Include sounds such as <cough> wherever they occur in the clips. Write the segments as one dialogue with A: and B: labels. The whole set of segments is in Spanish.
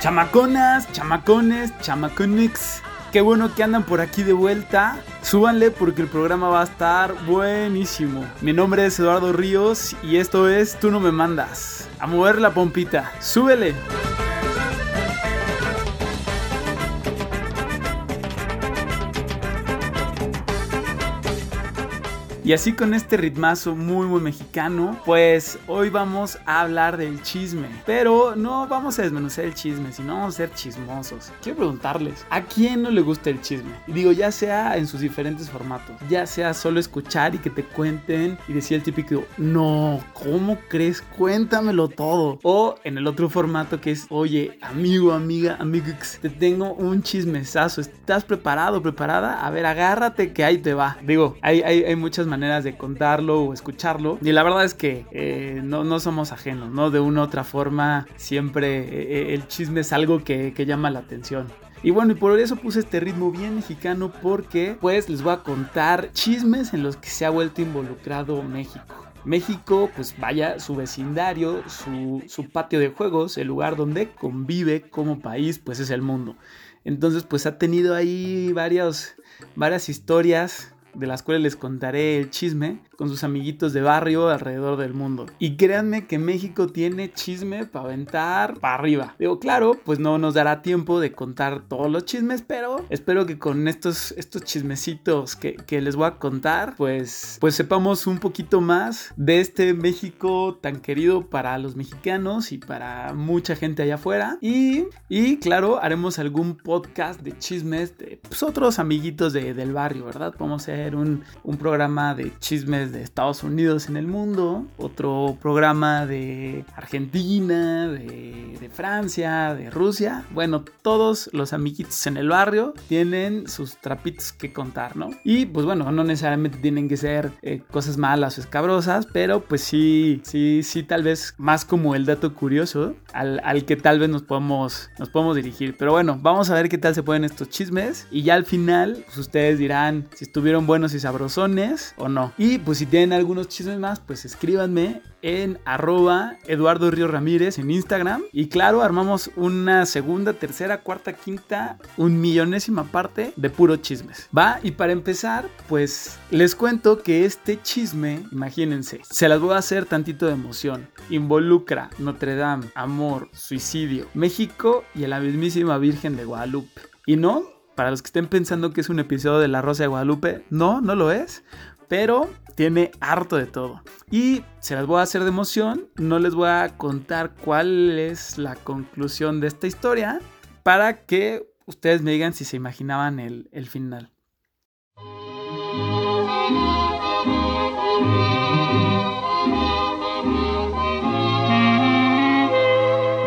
A: Chamaconas, chamacones, chamaconix. Qué bueno que andan por aquí de vuelta. Súbanle porque el programa va a estar buenísimo. Mi nombre es Eduardo Ríos y esto es Tú no me mandas. A mover la pompita. Súbele. Y así con este ritmazo muy muy mexicano, pues hoy vamos a hablar del chisme. Pero no vamos a desmenuzar el chisme, sino vamos a ser chismosos. Quiero preguntarles, ¿a quién no le gusta el chisme? Y digo, ya sea en sus diferentes formatos, ya sea solo escuchar y que te cuenten y decir el típico, no, ¿cómo crees? Cuéntamelo todo. O en el otro formato que es, oye, amigo, amiga, amigux, te tengo un chismesazo. ¿Estás preparado, preparada? A ver, agárrate que ahí te va. Digo, hay, hay, hay muchas maneras de contarlo o escucharlo. Y la verdad es que eh, no, no, somos ajenos, ¿no? De una u otra forma, siempre eh, el chisme es algo que, que llama la atención. Y bueno, y por eso puse este ritmo bien mexicano porque pues les voy a contar chismes en los que se ha vuelto involucrado México. México, pues vaya, su vecindario, su, su patio de juegos, el lugar donde convive como país, pues es el mundo. Entonces, pues ha tenido ahí varias, varias historias de las cuales les contaré el chisme con sus amiguitos de barrio alrededor del mundo. Y créanme que México tiene chisme para aventar para arriba. Digo, claro, pues no nos dará tiempo de contar todos los chismes, pero espero que con estos, estos chismecitos que, que les voy a contar, pues, pues sepamos un poquito más de este México tan querido para los mexicanos y para mucha gente allá afuera. Y, y claro, haremos algún podcast de chismes de pues, otros amiguitos de, del barrio, ¿verdad? Vamos a un, programa de chismes de Estados Unidos en el mundo, otro programa de Argentina, de, Francia, de Rusia. Bueno, todos los amiguitos en el barrio tienen sus trapitos que contar, ¿no? Y pues bueno, no necesariamente tienen que ser eh, cosas malas o escabrosas, pero pues sí, sí, sí, tal vez más como el dato curioso al, al que tal vez nos podemos, nos podemos dirigir. Pero bueno, vamos a ver qué tal se pueden estos chismes y ya al final, pues ustedes dirán si estuvieron buenos y sabrosones o no. Y pues si tienen algunos chismes más, pues escríbanme en arroba Eduardo Río Ramírez en Instagram. Y claro, armamos una segunda, tercera, cuarta, quinta, un millonésima parte de puro chismes. Va, y para empezar, pues les cuento que este chisme, imagínense, se las voy a hacer tantito de emoción. Involucra Notre Dame, amor, suicidio, México y a la mismísima Virgen de Guadalupe. Y no, para los que estén pensando que es un episodio de La Rosa de Guadalupe, no, no lo es. Pero tiene harto de todo. Y se las voy a hacer de emoción. No les voy a contar cuál es la conclusión de esta historia. Para que ustedes me digan si se imaginaban el, el final.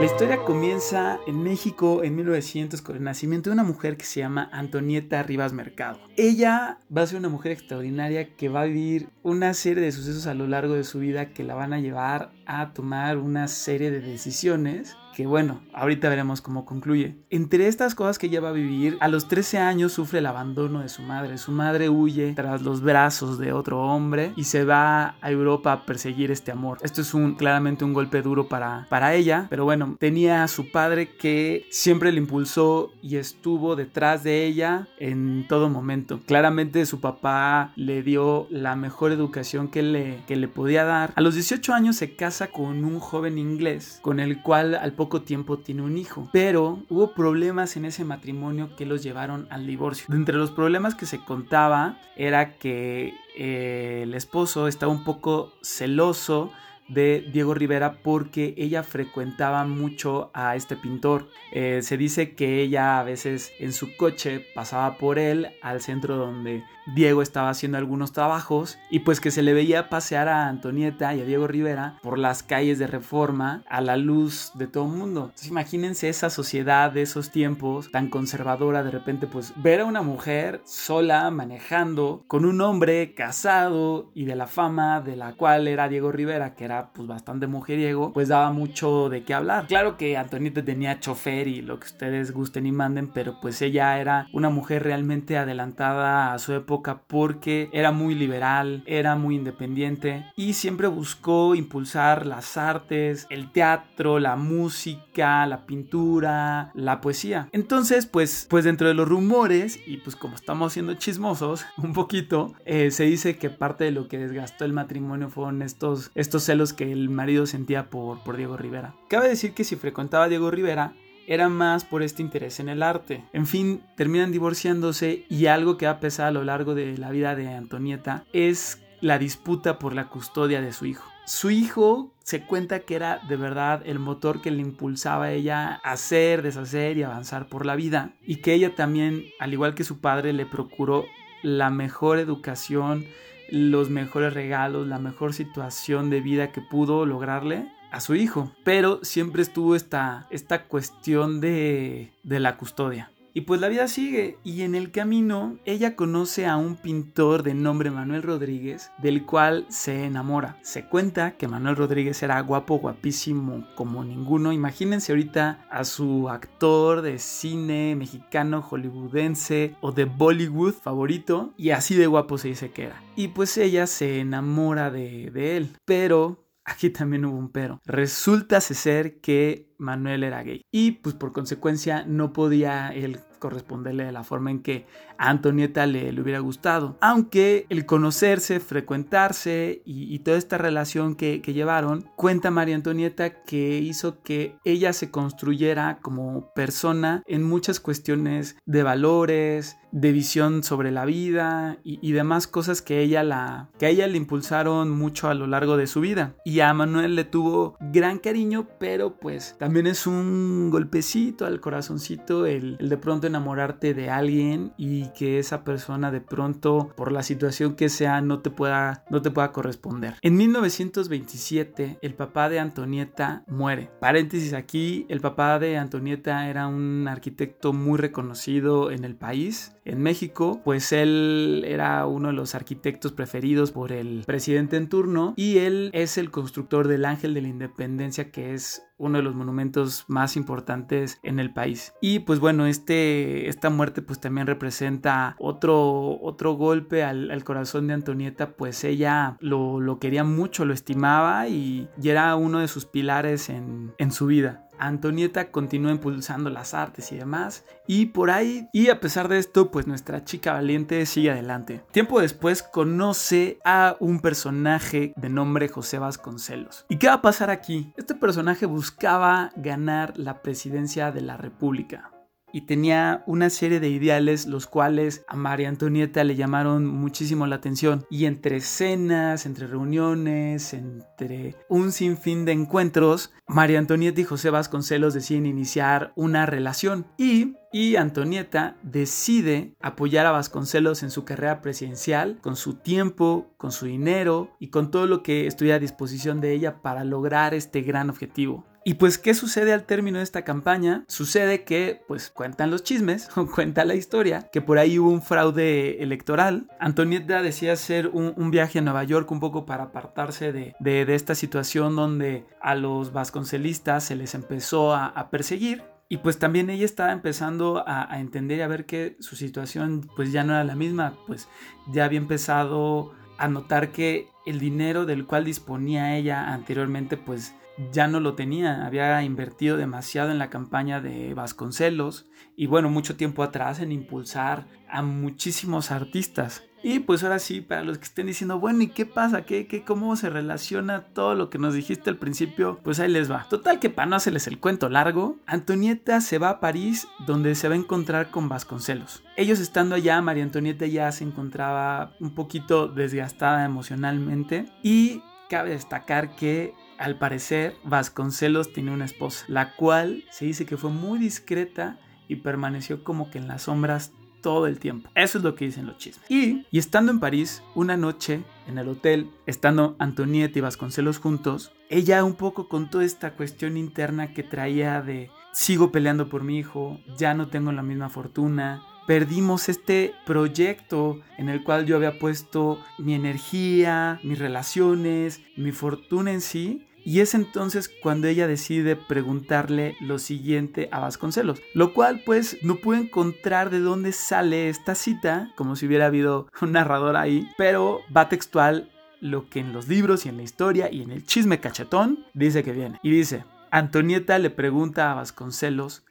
A: La historia comienza en México en 1900 con el nacimiento de una mujer que se llama Antonieta Rivas Mercado. Ella va a ser una mujer extraordinaria que va a vivir una serie de sucesos a lo largo de su vida que la van a llevar a tomar una serie de decisiones que bueno, ahorita veremos cómo concluye. Entre estas cosas que ella va a vivir, a los 13 años sufre el abandono de su madre. Su madre huye tras los brazos de otro hombre y se va a Europa a perseguir este amor. Esto es un, claramente un golpe duro para, para ella, pero bueno, tenía a su padre que siempre le impulsó y estuvo detrás de ella en todo momento. Claramente su papá le dio la mejor educación que le, que le podía dar. A los 18 años se casa con un joven inglés con el cual al poco tiempo tiene un hijo. Pero hubo problemas en ese matrimonio que los llevaron al divorcio. Entre los problemas que se contaba era que eh, el esposo estaba un poco celoso de Diego Rivera porque ella frecuentaba mucho a este pintor. Eh, se dice que ella a veces en su coche pasaba por él al centro donde Diego estaba haciendo algunos trabajos y pues que se le veía pasear a Antonieta y a Diego Rivera por las calles de Reforma a la luz de todo el mundo. Entonces imagínense esa sociedad de esos tiempos tan conservadora de repente pues ver a una mujer sola manejando con un hombre casado y de la fama de la cual era Diego Rivera que era pues bastante mujeriego, pues daba mucho de qué hablar. Claro que Antonieta tenía chofer y lo que ustedes gusten y manden, pero pues ella era una mujer realmente adelantada a su época porque era muy liberal, era muy independiente y siempre buscó impulsar las artes, el teatro, la música, la pintura, la poesía. Entonces, pues, pues dentro de los rumores y pues como estamos siendo chismosos <laughs> un poquito, eh, se dice que parte de lo que desgastó el matrimonio fueron estos, estos celos que el marido sentía por, por Diego Rivera. Cabe decir que si frecuentaba a Diego Rivera, era más por este interés en el arte. En fin, terminan divorciándose y algo que ha pesado a lo largo de la vida de Antonieta es la disputa por la custodia de su hijo. Su hijo se cuenta que era de verdad el motor que le impulsaba a ella a hacer, deshacer y avanzar por la vida. Y que ella también, al igual que su padre, le procuró la mejor educación, los mejores regalos, la mejor situación de vida que pudo lograrle a su hijo. Pero siempre estuvo esta, esta cuestión de, de la custodia. Y pues la vida sigue y en el camino ella conoce a un pintor de nombre Manuel Rodríguez del cual se enamora. Se cuenta que Manuel Rodríguez era guapo, guapísimo como ninguno. Imagínense ahorita a su actor de cine mexicano, hollywoodense o de Bollywood favorito y así de guapo se dice que era. Y pues ella se enamora de, de él. Pero aquí también hubo un pero. Resulta ser que Manuel era gay. Y pues por consecuencia no podía él corresponderle de la forma en que a Antonieta le, hubiera gustado. Aunque el conocerse, frecuentarse y, toda esta relación que, que, llevaron, cuenta María Antonieta que hizo que ella se construyera como persona en muchas cuestiones de valores, de visión sobre la vida y, demás cosas que ella la que ella le impulsaron mucho a lo largo de su vida y a Manuel le tuvo gran cariño pero pues también es un golpecito al corazoncito el, el de pronto enamorarte de alguien y que esa persona de pronto por la situación que sea no te pueda no te pueda corresponder. En 1927 el papá de Antonieta muere. Paréntesis aquí, el papá de Antonieta era un arquitecto muy reconocido en el país. En México, pues él era uno de los arquitectos preferidos por el presidente en turno y él es el constructor del Ángel de la Independencia que es uno de los monumentos más importantes en el país. Y pues bueno, este, esta muerte pues también representa otro, otro golpe al, corazón de Antonieta, pues ella lo, lo, quería mucho, lo estimaba y, y era uno de sus pilares en, en su vida. Antonieta continúa impulsando las artes y demás. Y por ahí, y a pesar de esto, pues nuestra chica valiente sigue adelante. Tiempo después conoce a un personaje de nombre José Vasconcelos. ¿Y qué va a pasar aquí? Este personaje buscaba ganar la presidencia de la República y tenía una serie de ideales los cuales a María Antonieta le llamaron muchísimo la atención y entre cenas, entre reuniones, entre un sinfín de encuentros, María Antonieta y José Vasconcelos deciden iniciar una relación y y Antonieta decide apoyar a Vasconcelos en su carrera presidencial con su tiempo, con su dinero y con todo lo que estuviera a disposición de ella para lograr este gran objetivo. Y pues, ¿qué sucede al término de esta campaña? Sucede que, pues, cuentan los chismes, <laughs> cuenta la historia, que por ahí hubo un fraude electoral. Antonieta decía hacer un, un viaje a Nueva York un poco para apartarse de, de, esta situación donde a los vasconcelistas se les empezó a, a perseguir. Y pues también ella estaba empezando a, a, entender y a ver que su situación pues ya no era la misma, pues ya había empezado a notar que el dinero del cual disponía ella anteriormente pues ya no lo tenía, había invertido demasiado en la campaña de Vasconcelos y bueno, mucho tiempo atrás en impulsar a muchísimos artistas. Y pues ahora sí, para los que estén diciendo, bueno, ¿y qué pasa? ¿Qué, qué, ¿Cómo se relaciona todo lo que nos dijiste al principio? Pues ahí les va. Total que para no hacerles el cuento largo, Antonieta se va a París donde se va a encontrar con Vasconcelos. Ellos estando allá, María Antonieta ya se encontraba un poquito desgastada emocionalmente y cabe destacar que al parecer, Vasconcelos tiene una esposa, la cual se dice que fue muy discreta y permaneció como que en las sombras todo el tiempo. Eso es lo que dicen los chismes. Y, y estando en París, una noche en el hotel, estando Antonieta y Vasconcelos juntos, ella un poco con toda esta cuestión interna que traía de sigo peleando por mi hijo, ya no tengo la misma fortuna, perdimos este proyecto en el cual yo había puesto mi energía, mis relaciones, mi fortuna en sí. Y es entonces cuando ella decide preguntarle lo siguiente a Vasconcelos, lo cual pues no pude encontrar de dónde sale esta cita, como si hubiera habido un narrador ahí, pero va textual lo que en los libros y en la historia y en el chisme cachetón dice que viene. Y dice, Antonieta le pregunta a Vasconcelos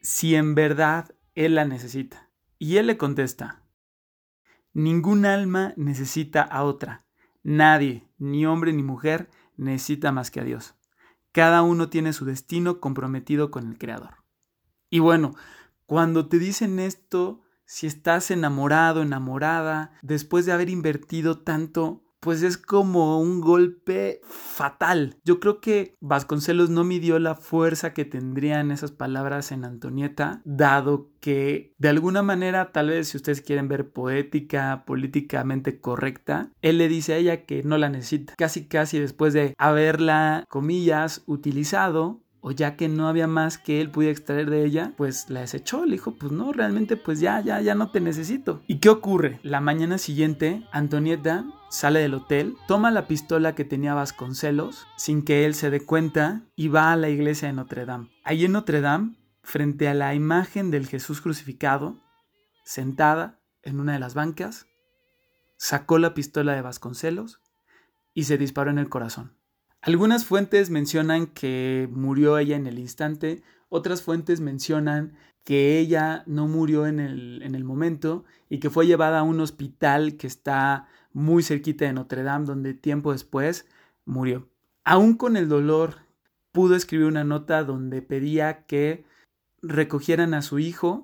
A: si en verdad él la necesita. Y él le contesta, ningún alma necesita a otra. Nadie, ni hombre ni mujer, necesita más que a Dios. Cada uno tiene su destino comprometido con el Creador. Y bueno, cuando te dicen esto, si estás enamorado, enamorada, después de haber invertido tanto, pues es como un golpe fatal. Yo creo que Vasconcelos no midió la fuerza que tendrían esas palabras en Antonieta, dado que de alguna manera, tal vez si ustedes quieren ver poética, políticamente correcta, él le dice a ella que no la necesita. Casi casi después de haberla, comillas, utilizado, o ya que no había más que él pudiera extraer de ella, pues la desechó, le dijo, pues no, realmente pues ya, ya, ya no te necesito. ¿Y qué ocurre? La mañana siguiente, Antonieta sale del hotel, toma la pistola que tenía Vasconcelos, sin que él se dé cuenta, y va a la iglesia de Notre Dame. Allí en Notre Dame, frente a la imagen del Jesús crucificado, sentada en una de las bancas, sacó la pistola de Vasconcelos y se disparó en el corazón. Algunas fuentes mencionan que murió ella en el instante, otras fuentes mencionan que ella no murió en el, en el momento y que fue llevada a un hospital que está muy cerquita de Notre Dame, donde tiempo después murió. Aún con el dolor, pudo escribir una nota donde pedía que recogieran a su hijo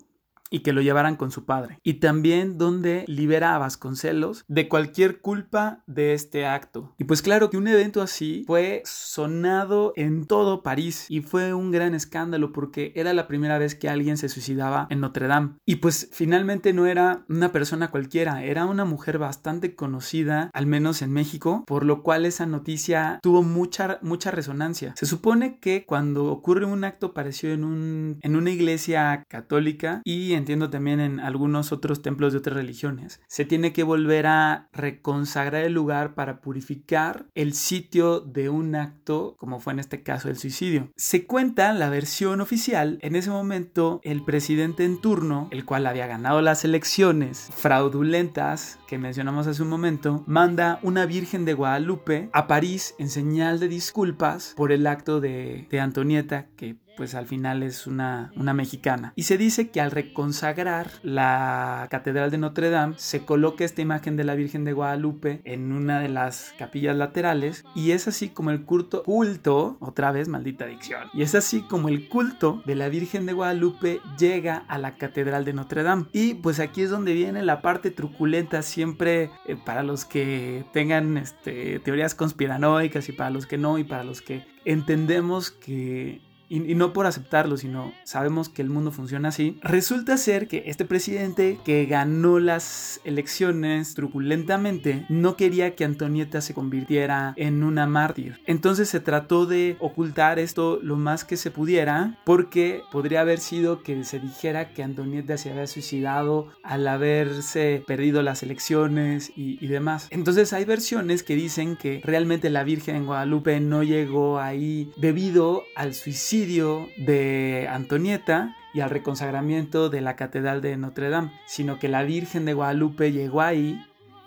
A: y que lo llevaran con su padre. Y también donde libera a Vasconcelos de cualquier culpa de este acto. Y pues claro que un evento así fue sonado en todo París y fue un gran escándalo porque era la primera vez que alguien se suicidaba en Notre Dame. Y pues finalmente no era una persona cualquiera, era una mujer bastante conocida, al menos en México, por lo cual esa noticia tuvo mucha, mucha resonancia. Se supone que cuando ocurre un acto parecido en, un, en una iglesia católica y en entiendo también en algunos otros templos de otras religiones, se tiene que volver a reconsagrar el lugar para purificar el sitio de un acto, como fue en este caso el suicidio. Se cuenta la versión oficial, en ese momento el presidente en turno, el cual había ganado las elecciones fraudulentas que mencionamos hace un momento, manda una Virgen de Guadalupe a París en señal de disculpas por el acto de, de Antonieta que pues al final es una, una mexicana. Y se dice que al reconsagrar la Catedral de Notre Dame, se coloca esta imagen de la Virgen de Guadalupe en una de las capillas laterales y es así como el culto, culto, otra vez maldita dicción, y es así como el culto de la Virgen de Guadalupe llega a la Catedral de Notre Dame. Y pues aquí es donde viene la parte truculenta siempre eh, para los que tengan este, teorías conspiranoicas y para los que no y para los que entendemos que y, no por aceptarlo, sino sabemos que el mundo funciona así, resulta ser que este presidente que ganó las elecciones truculentamente no quería que Antonieta se convirtiera en una mártir. Entonces se trató de ocultar esto lo más que se pudiera porque podría haber sido que se dijera que Antonieta se había suicidado al haberse perdido las elecciones y, y demás. Entonces hay versiones que dicen que realmente la Virgen en Guadalupe no llegó ahí debido al suicidio de Antonieta y al reconsagramiento de la Catedral de Notre Dame, sino que la Virgen de Guadalupe llegó ahí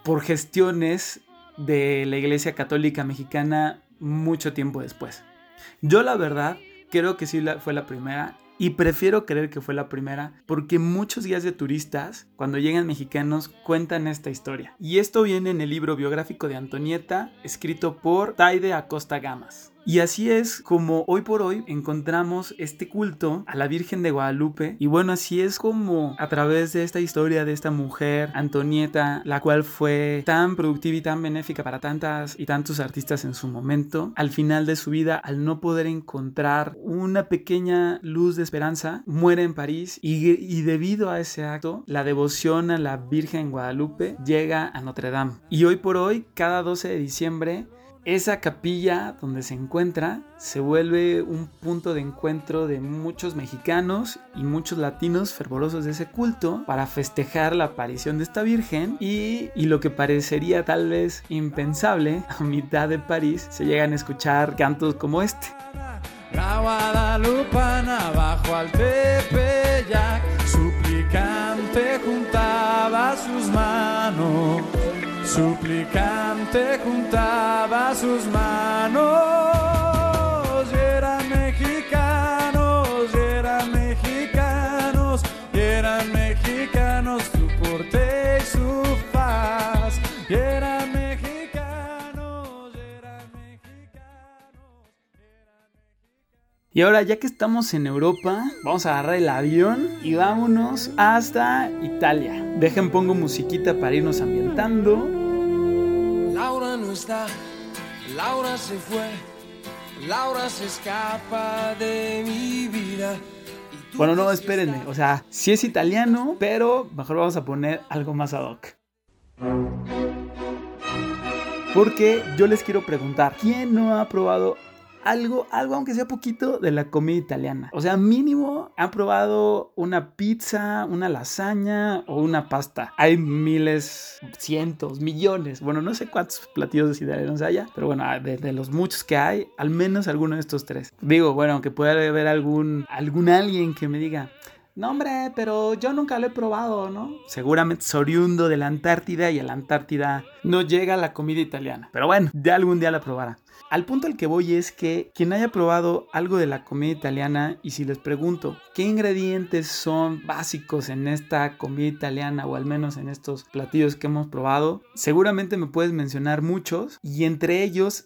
A: por gestiones de la Iglesia Católica Mexicana mucho tiempo después. Yo la verdad creo que sí fue la primera y prefiero creer que fue la primera porque muchos guías de turistas, cuando llegan mexicanos, cuentan esta historia. Y esto viene en el libro biográfico de Antonieta, escrito por Taide Acosta Gamas. Y así es como hoy por hoy encontramos este culto a la Virgen de Guadalupe. Y bueno, así es como a través de esta historia de esta mujer, Antonieta, la cual fue tan productiva y tan benéfica para tantas y tantos artistas en su momento, al final de su vida, al no poder encontrar una pequeña luz de esperanza, muere en París y, debido a ese acto, la devoción a la Virgen Guadalupe llega a Notre Dame. Y hoy por hoy, cada 12 de diciembre, esa capilla donde se encuentra se vuelve un punto de encuentro de muchos mexicanos y muchos latinos fervorosos de ese culto para festejar la aparición de esta Virgen y, y lo que parecería tal vez impensable, a mitad de París se llegan a escuchar cantos como este.
B: La al suplicante juntaba sus manos, suplicante juntaba sus manos, y eran mexicanos, y eran mexicanos, y eran mexicanos su porte y su paz, y eran mexicanos, y eran mexicanos.
A: Y ahora ya que estamos en Europa, vamos a agarrar el avión y vámonos hasta Italia. Dejen pongo musiquita para irnos ambientando.
B: Laura no está, Laura se fue, Laura se escapa de mi vida.
A: Bueno, no, espérenme. O sea, sí es italiano, pero mejor vamos a poner algo más ad hoc. Porque yo les quiero preguntar, ¿quién no ha probado algo, algo aunque sea poquito de la comida italiana? O sea, mínimo han probado una pizza, una lasaña o una pasta. Hay miles, cientos, millones, bueno, no sé cuántos platillos italianos haya, pero bueno, de, de los muchos que hay, al menos alguno de estos tres. Digo, bueno, aunque pueda haber algún, algún alguien que me diga, no, hombre, pero yo nunca lo he probado, ¿no? Seguramente es oriundo de la Antártida y a la Antártida no llega la comida italiana. Pero bueno, ya algún día la probará. Al punto al que voy es que quien haya probado algo de la comida italiana y si les pregunto qué ingredientes son básicos en esta comida italiana o al menos en estos platillos que hemos probado, seguramente me puedes mencionar muchos y entre ellos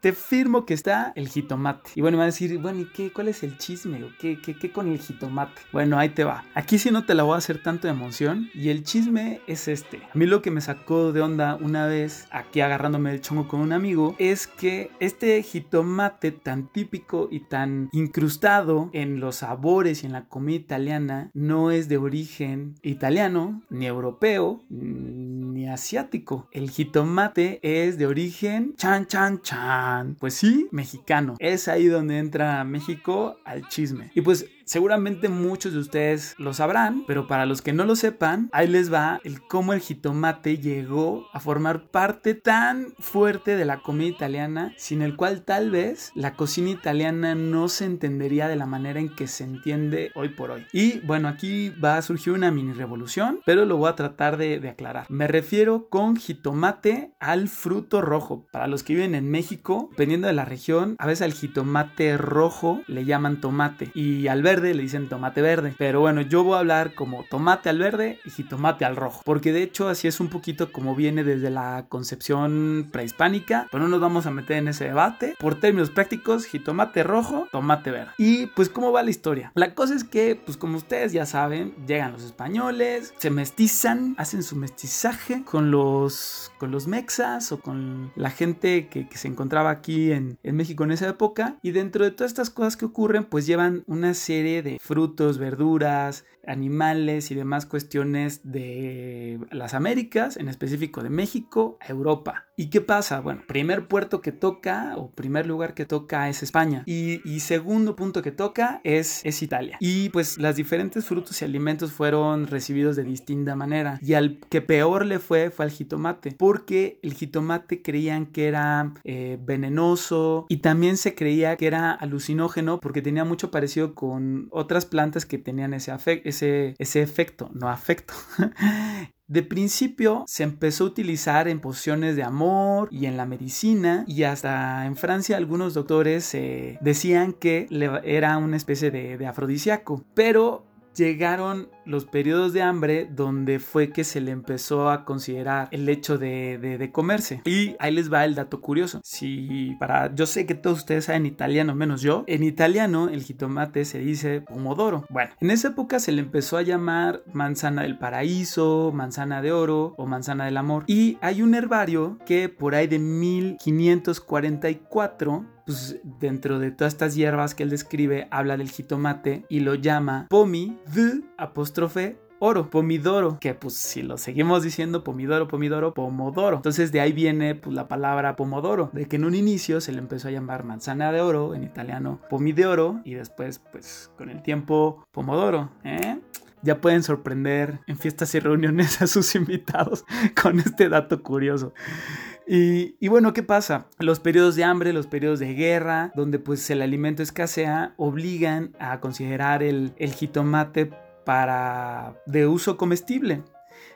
A: te firmo que está el jitomate. Y bueno, me va a decir, bueno, ¿y qué? ¿Cuál es el chisme? ¿O qué, qué, qué con el jitomate? Bueno, ahí te va. Aquí sí no te la voy a hacer tanto de emoción y el chisme es este. A mí lo que me sacó de onda una vez, aquí agarrándome el chongo con un amigo, es que este jitomate tan típico y tan incrustado en los sabores y en la comida italiana no es de origen italiano, ni europeo, ni asiático. El jitomate es de origen chan chan chan. Pues sí, mexicano. Es ahí donde entra México al chisme. Y pues seguramente muchos de ustedes lo sabrán, pero para los que no lo sepan, ahí les va el cómo el jitomate llegó a formar parte tan fuerte de la comida italiana, sin el cual tal vez la cocina italiana no se entendería de la manera en que se entiende hoy por hoy. Y bueno, aquí va a surgir una mini revolución, pero lo voy a tratar de, aclarar. Me refiero con jitomate al fruto rojo. Para los que viven en México, dependiendo de la región, a veces al jitomate rojo le llaman tomate y al verde le dicen tomate verde. Pero bueno, yo voy a hablar como tomate al verde y jitomate al rojo, porque de hecho así es un poquito como viene desde la concepción prehispánica, pero no nos vamos a meter en ese debate. Por términos prácticos, jitomate rojo, tomate verde. Y pues cómo va la historia. La cosa es que, pues como ustedes ya saben, llegan los españoles, se mestizan, hacen su mestizaje con los, con los mexas o con la gente que, se encontraba aquí en, en México en esa época. Y dentro de todas estas cosas que ocurren, pues llevan una serie de frutos, verduras, animales y demás cuestiones de las Américas, en específico de México a Europa. ¿Y qué pasa? Bueno, primer puerto que toca o primer lugar que toca es España y, segundo punto que toca es, es Italia. Y pues las diferentes frutos y alimentos fueron recibidos de distinta manera y al que peor le fue fue al jitomate porque el jitomate creían que era eh, venenoso y también se creía que era alucinógeno porque tenía mucho parecido con otras plantas que tenían ese, afe- ese, ese efecto, no afecto. <laughs> De principio se empezó a utilizar en pociones de amor y en la medicina y hasta en Francia algunos doctores eh, decían que era una especie de, de afrodisíaco, pero llegaron los periodos de hambre donde fue que se le empezó a considerar el hecho de, de- comerse. Y ahí les va el dato curioso. Si para, yo sé que todos ustedes saben italiano, menos yo, en italiano el jitomate se dice pomodoro. Bueno, en esa época se le empezó a llamar manzana del paraíso, manzana de oro o manzana del amor. Y hay un herbario que por ahí de 1544 pues dentro de todas estas hierbas que él describe, habla del jitomate y lo llama pomi de apóstrofe oro, pomidoro, que pues si lo seguimos diciendo pomidoro, pomidoro, pomodoro. Entonces de ahí viene pues la palabra pomodoro, de que en un inicio se le empezó a llamar manzana de oro, en italiano pomi de oro, y después pues con el tiempo pomodoro, ¿eh? ya pueden sorprender en fiestas y reuniones a sus <laughs> invitados con este dato curioso. Y, bueno, ¿qué pasa? Los periodos de hambre, los periodos de guerra, donde pues el alimento escasea, obligan a considerar el, el jitomate para de uso comestible.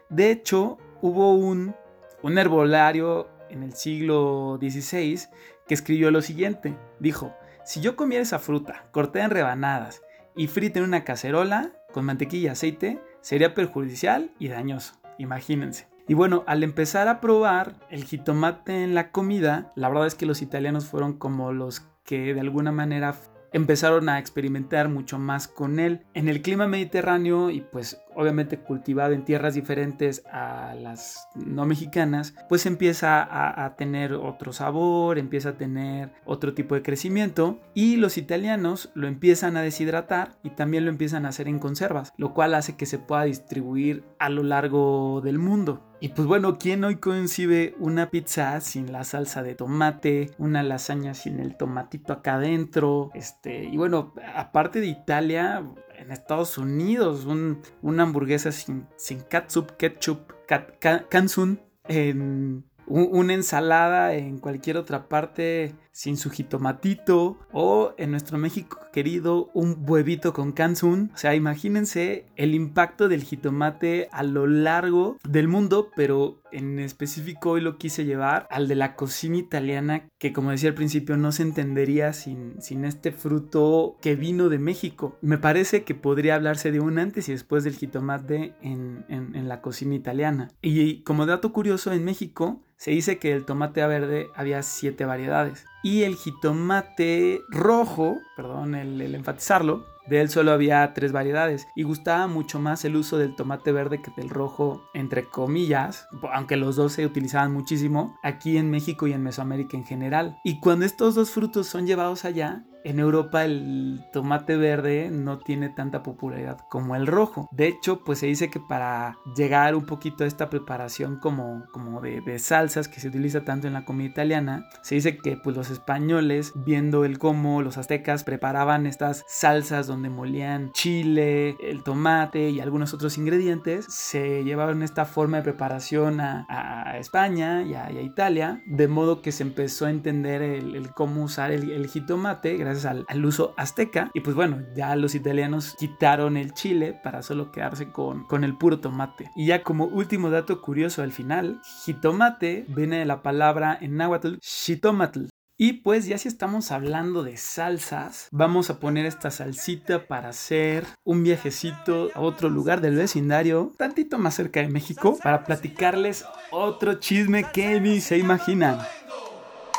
A: De hecho, hubo un, un herbolario en el siglo XVI que escribió lo siguiente. Dijo, si yo comiera esa fruta, corté en rebanadas y frita en una cacerola con mantequilla y aceite, sería perjudicial y dañoso. Imagínense. Y bueno, al empezar a probar el jitomate en la comida, la verdad es que los italianos fueron como los que de alguna manera empezaron a experimentar mucho más con él. En el clima mediterráneo y pues obviamente cultivado en tierras diferentes a las no mexicanas, pues empieza a, tener otro sabor, empieza a tener otro tipo de crecimiento y los italianos lo empiezan a deshidratar y también lo empiezan a hacer en conservas, lo cual hace que se pueda distribuir a lo largo del mundo. Y pues bueno, ¿quién hoy concibe una pizza sin la salsa de tomate, una lasaña sin el tomatito acá adentro? Este, y bueno, aparte de Italia, en Estados Unidos, una hamburguesa sin, sin catsup, ketchup, en una ensalada en cualquier otra parte sin su jitomatito o en nuestro México querido un huevito con kansun. O sea, imagínense el impacto del jitomate a lo largo del mundo, pero en específico hoy lo quise llevar al de la cocina italiana que como decía al principio no se entendería sin, sin este fruto que vino de México. Me parece que podría hablarse de un antes y después del jitomate en, en la cocina italiana. Y como dato curioso, en México se dice que el tomate verde había siete variedades y el jitomate rojo, perdón el, enfatizarlo, de él solo había tres variedades y gustaba mucho más el uso del tomate verde que del rojo, entre comillas, aunque los dos se utilizaban muchísimo aquí en México y en Mesoamérica en general. Y cuando estos dos frutos son llevados allá, en Europa el tomate verde no tiene tanta popularidad como el rojo. De hecho, pues se dice que para llegar un poquito a esta preparación como, como de, salsas que se utiliza tanto en la comida italiana, se dice que pues los españoles, viendo el cómo los aztecas preparaban estas salsas donde molían chile, el tomate y algunos otros ingredientes, se llevaron esta forma de preparación a, España y a, Italia, de modo que se empezó a entender el, cómo usar el, el jitomate al, uso azteca. Y pues bueno, ya los italianos quitaron el chile para solo quedarse con, con el puro tomate. Y ya como último dato curioso al final, jitomate viene de la palabra en náhuatl shitomatl, y pues ya si estamos hablando de salsas, vamos a poner esta salsita para hacer un viajecito a otro lugar del vecindario, tantito más cerca de México, para platicarles otro chisme que ni se imaginan.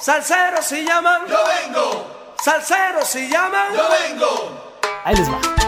B: Salsero se llaman. Yo vengo. Salsero se llama. Yo vengo.
A: Ahí les va.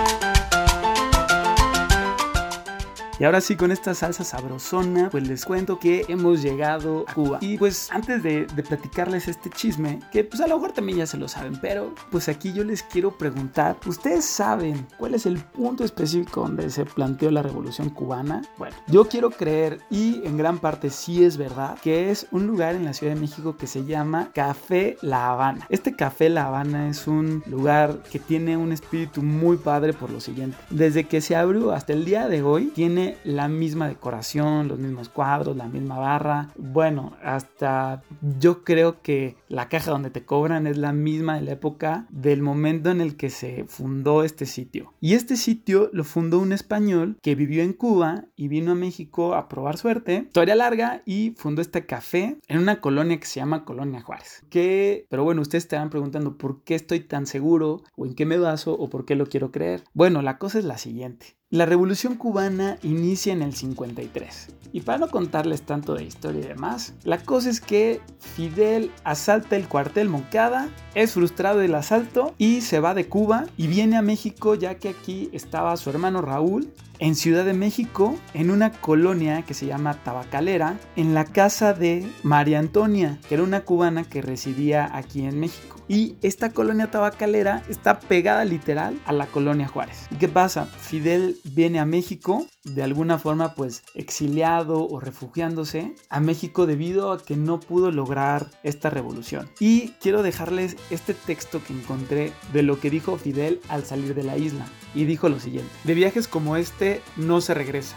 A: Y ahora sí, con esta salsa sabrosona, pues les cuento que hemos llegado a Cuba. Y pues antes de, platicarles este chisme, que pues a lo mejor también ya se lo saben, pero pues aquí yo les quiero preguntar, ¿ustedes saben cuál es el punto específico donde se planteó la revolución cubana? Bueno, yo quiero creer, y en gran parte sí es verdad, que es un lugar en la Ciudad de México que se llama Café La Habana. Este Café La Habana es un lugar que tiene un espíritu muy padre por lo siguiente. Desde que se abrió hasta el día de hoy, tiene la misma decoración, los mismos cuadros, la misma barra. Bueno, hasta yo creo que la caja donde te cobran es la misma de la época del momento en el que se fundó este sitio. Y este sitio lo fundó un español que vivió en Cuba y vino a México a probar suerte. Historia larga y fundó este café en una colonia que se llama Colonia Juárez. Que, pero bueno, ustedes estarán preguntando por qué estoy tan seguro o en qué me baso o por qué lo quiero creer. Bueno, la cosa es la siguiente. La revolución cubana inicia en el 53. Y para no contarles tanto de historia y demás, la cosa es que Fidel asalta el cuartel Moncada, es frustrado del asalto y se va de Cuba y viene a México ya que aquí estaba su hermano Raúl, en Ciudad de México, en una colonia que se llama Tabacalera, en la casa de María Antonia, que era una cubana que residía aquí en México. Y esta colonia tabacalera está pegada literal a la colonia Juárez. ¿Y qué pasa? Fidel viene a México, de alguna forma pues exiliado o refugiándose a México debido a que no pudo lograr esta revolución. Y quiero dejarles este texto que encontré de lo que dijo Fidel al salir de la isla. Y dijo lo siguiente, de viajes como este no se regresa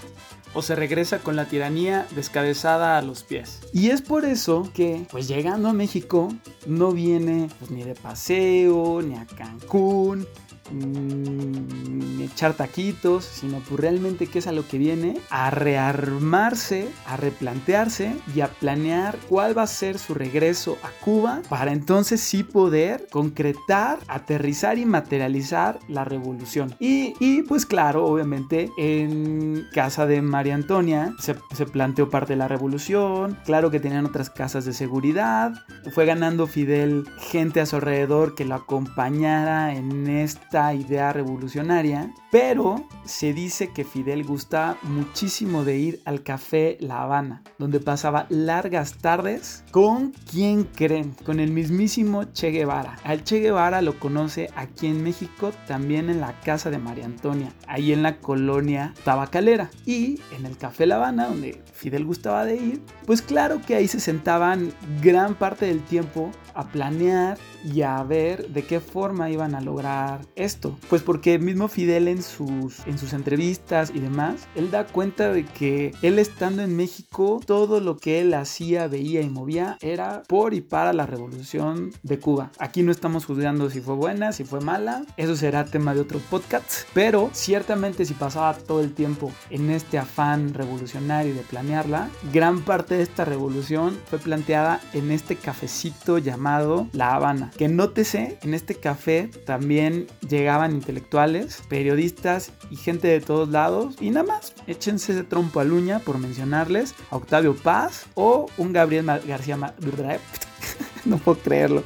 A: o se regresa con la tiranía descabezada a los pies. Y es por eso que, pues llegando a México, no viene pues, ni de paseo, ni a Cancún, mm, echar taquitos, sino pues realmente qué es a lo que viene, a rearmarse, a replantearse y a planear cuál va a ser su regreso a Cuba para entonces sí poder concretar, aterrizar y materializar la revolución. Y, y pues claro, obviamente en casa de María Antonia se, se planteó parte de la revolución, claro que tenían otras casas de seguridad, fue ganando Fidel gente a su alrededor que lo acompañara en esta idea revolucionaria, pero se dice que Fidel gustaba muchísimo de ir al café La Habana, donde pasaba largas tardes con quién creen, con el mismísimo Che Guevara. Al Che Guevara lo conoce aquí en México, también en la casa de María Antonia, ahí en la colonia tabacalera y en el café La Habana, donde Fidel gustaba de ir, pues claro que ahí se sentaban gran parte del tiempo a planear y a ver de qué forma iban a lograr esto. Pues porque mismo Fidel en sus, en sus entrevistas y demás, él da cuenta de que él estando en México, todo lo que él hacía, veía y movía era por y para la revolución de Cuba. Aquí no estamos juzgando si fue buena, si fue mala, eso será tema de otro podcast, pero ciertamente si pasaba todo el tiempo en este afán revolucionario de planearla, gran parte de esta revolución fue planteada en este cafecito llamado La Habana. Que nótese, en este café también llegaban intelectuales, periodistas y gente de todos lados. Y nada más, échense ese trompo a uña por mencionarles a Octavio Paz o un Gabriel García... <laughs> no puedo creerlo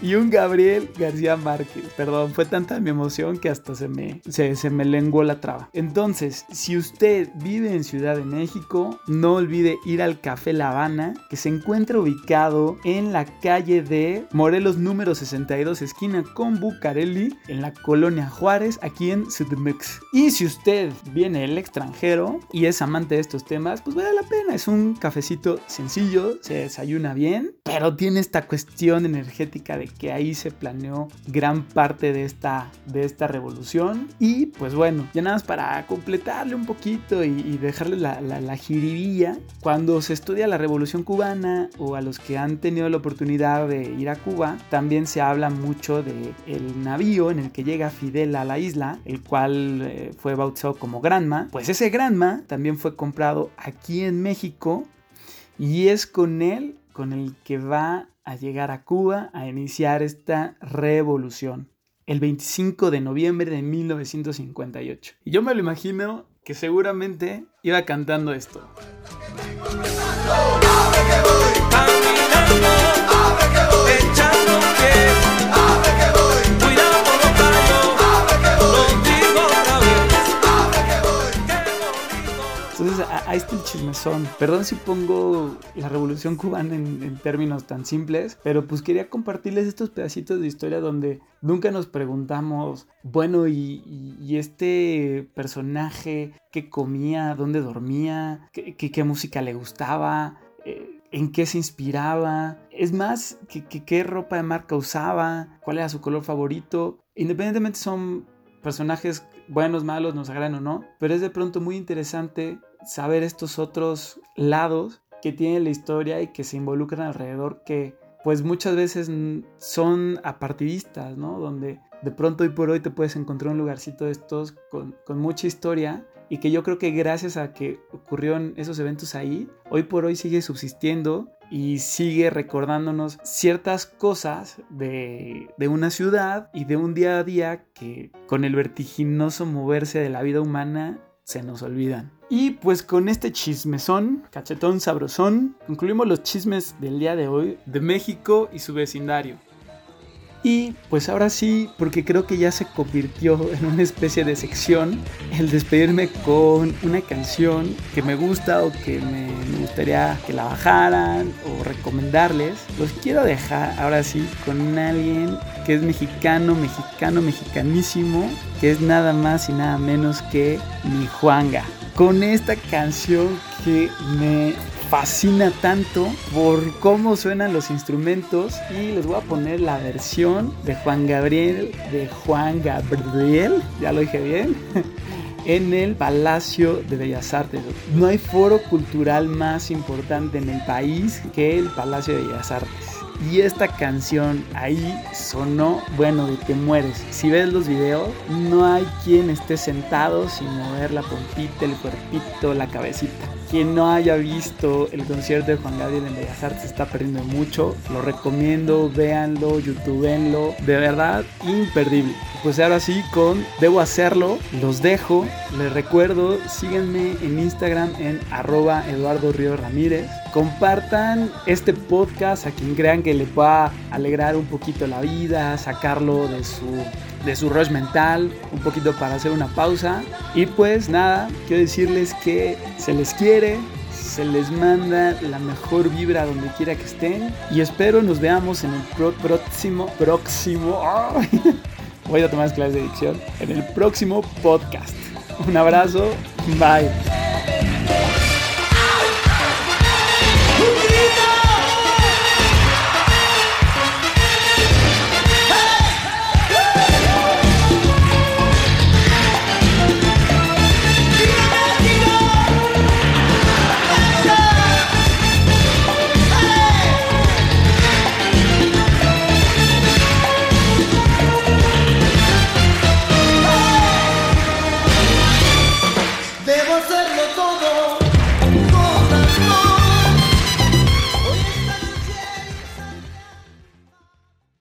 A: y un Gabriel García Márquez. Perdón, fue tanta mi emoción que hasta se me, se, me lenguó la traba. Entonces, si usted vive en Ciudad de México, no olvide ir al Café La Habana, que se encuentra ubicado en la calle de Morelos número 62, esquina con Bucareli, en la colonia Juárez, aquí en Sudmex. Y si usted viene del extranjero y es amante de estos temas, pues vale la pena. Es un cafecito sencillo, se desayuna bien, pero tiene esta cuestión energética de que ahí se planeó gran parte de esta, de esta revolución. Y pues bueno, ya nada más para completarle un poquito y, dejarle la, la, cuando se estudia la revolución cubana o a los que han tenido la oportunidad de ir a Cuba, también se habla mucho de navío en el que llega Fidel a la isla, el cual eh, fue bautizado como Granma. Pues ese Granma también fue comprado aquí en México y es con él con el que va a llegar a Cuba a iniciar esta revolución. El 25 de noviembre de 1958. Y yo me lo imagino que seguramente iba cantando esto. Ahí está el chismezón. Perdón si pongo la revolución cubana en, términos tan simples, pero pues quería compartirles estos pedacitos de historia donde nunca nos preguntamos, bueno, y, este personaje, qué comía, dónde dormía, qué, música le gustaba. Eh, en qué se inspiraba, es más, qué ropa de marca usaba, cuál era su color favorito. Independientemente son personajes buenos, malos, nos agradan o no, pero es de pronto muy interesante saber estos otros lados que tiene la historia y que se involucran alrededor que pues muchas veces son apartidistas, ¿no? Donde de pronto hoy por hoy te puedes encontrar un lugarcito de estos con, con mucha historia y que yo creo que gracias a que ocurrieron esos eventos ahí, hoy por hoy sigue subsistiendo y sigue recordándonos ciertas cosas de, de, una ciudad y de un día a día que con el vertiginoso moverse de la vida humana se nos olvidan. Y pues con este chismezón, cachetón sabrosón, concluimos los chismes del día de hoy de México y su vecindario. Y pues ahora sí, porque creo que ya se convirtió en una especie de sección, el despedirme con una canción que me gusta o que me, gustaría que la bajaran o recomendarles, los quiero dejar ahora sí con alguien que es mexicano, mexicano, mexicanísimo, que es nada más y nada menos que mi Juanga. Con esta canción que me fascina tanto por cómo suenan los instrumentos y les voy a poner la versión de Juan Gabriel, de Juan Gabriel, ya lo dije bien, <laughs> en el Palacio de Bellas Artes. No hay foro cultural más importante en el país que el Palacio de Bellas Artes. Y esta canción ahí sonó, bueno, de te mueres. Si ves los videos, no hay quien esté sentado sin mover la pompita, el cuerpito, la cabecita. Quien no haya visto el concierto de Juan Gabriel en Bellas Artes está perdiendo mucho. Lo recomiendo, véanlo, youtubeenlo. De verdad, imperdible. Pues ahora sí, con Debo Hacerlo, los dejo. Les recuerdo, síganme en Instagram en arroba Eduardo Río Ramírez. Compartan este podcast a quien crean que le pueda alegrar un poquito la vida, sacarlo de su de su rush mental, un poquito para hacer una pausa. Y pues nada, quiero decirles que se les quiere, se les manda la mejor vibra donde quiera que estén. Y espero nos veamos en el próximo, próximo, <laughs> voy a tomar clases de dicción, en el próximo podcast. Un abrazo, bye.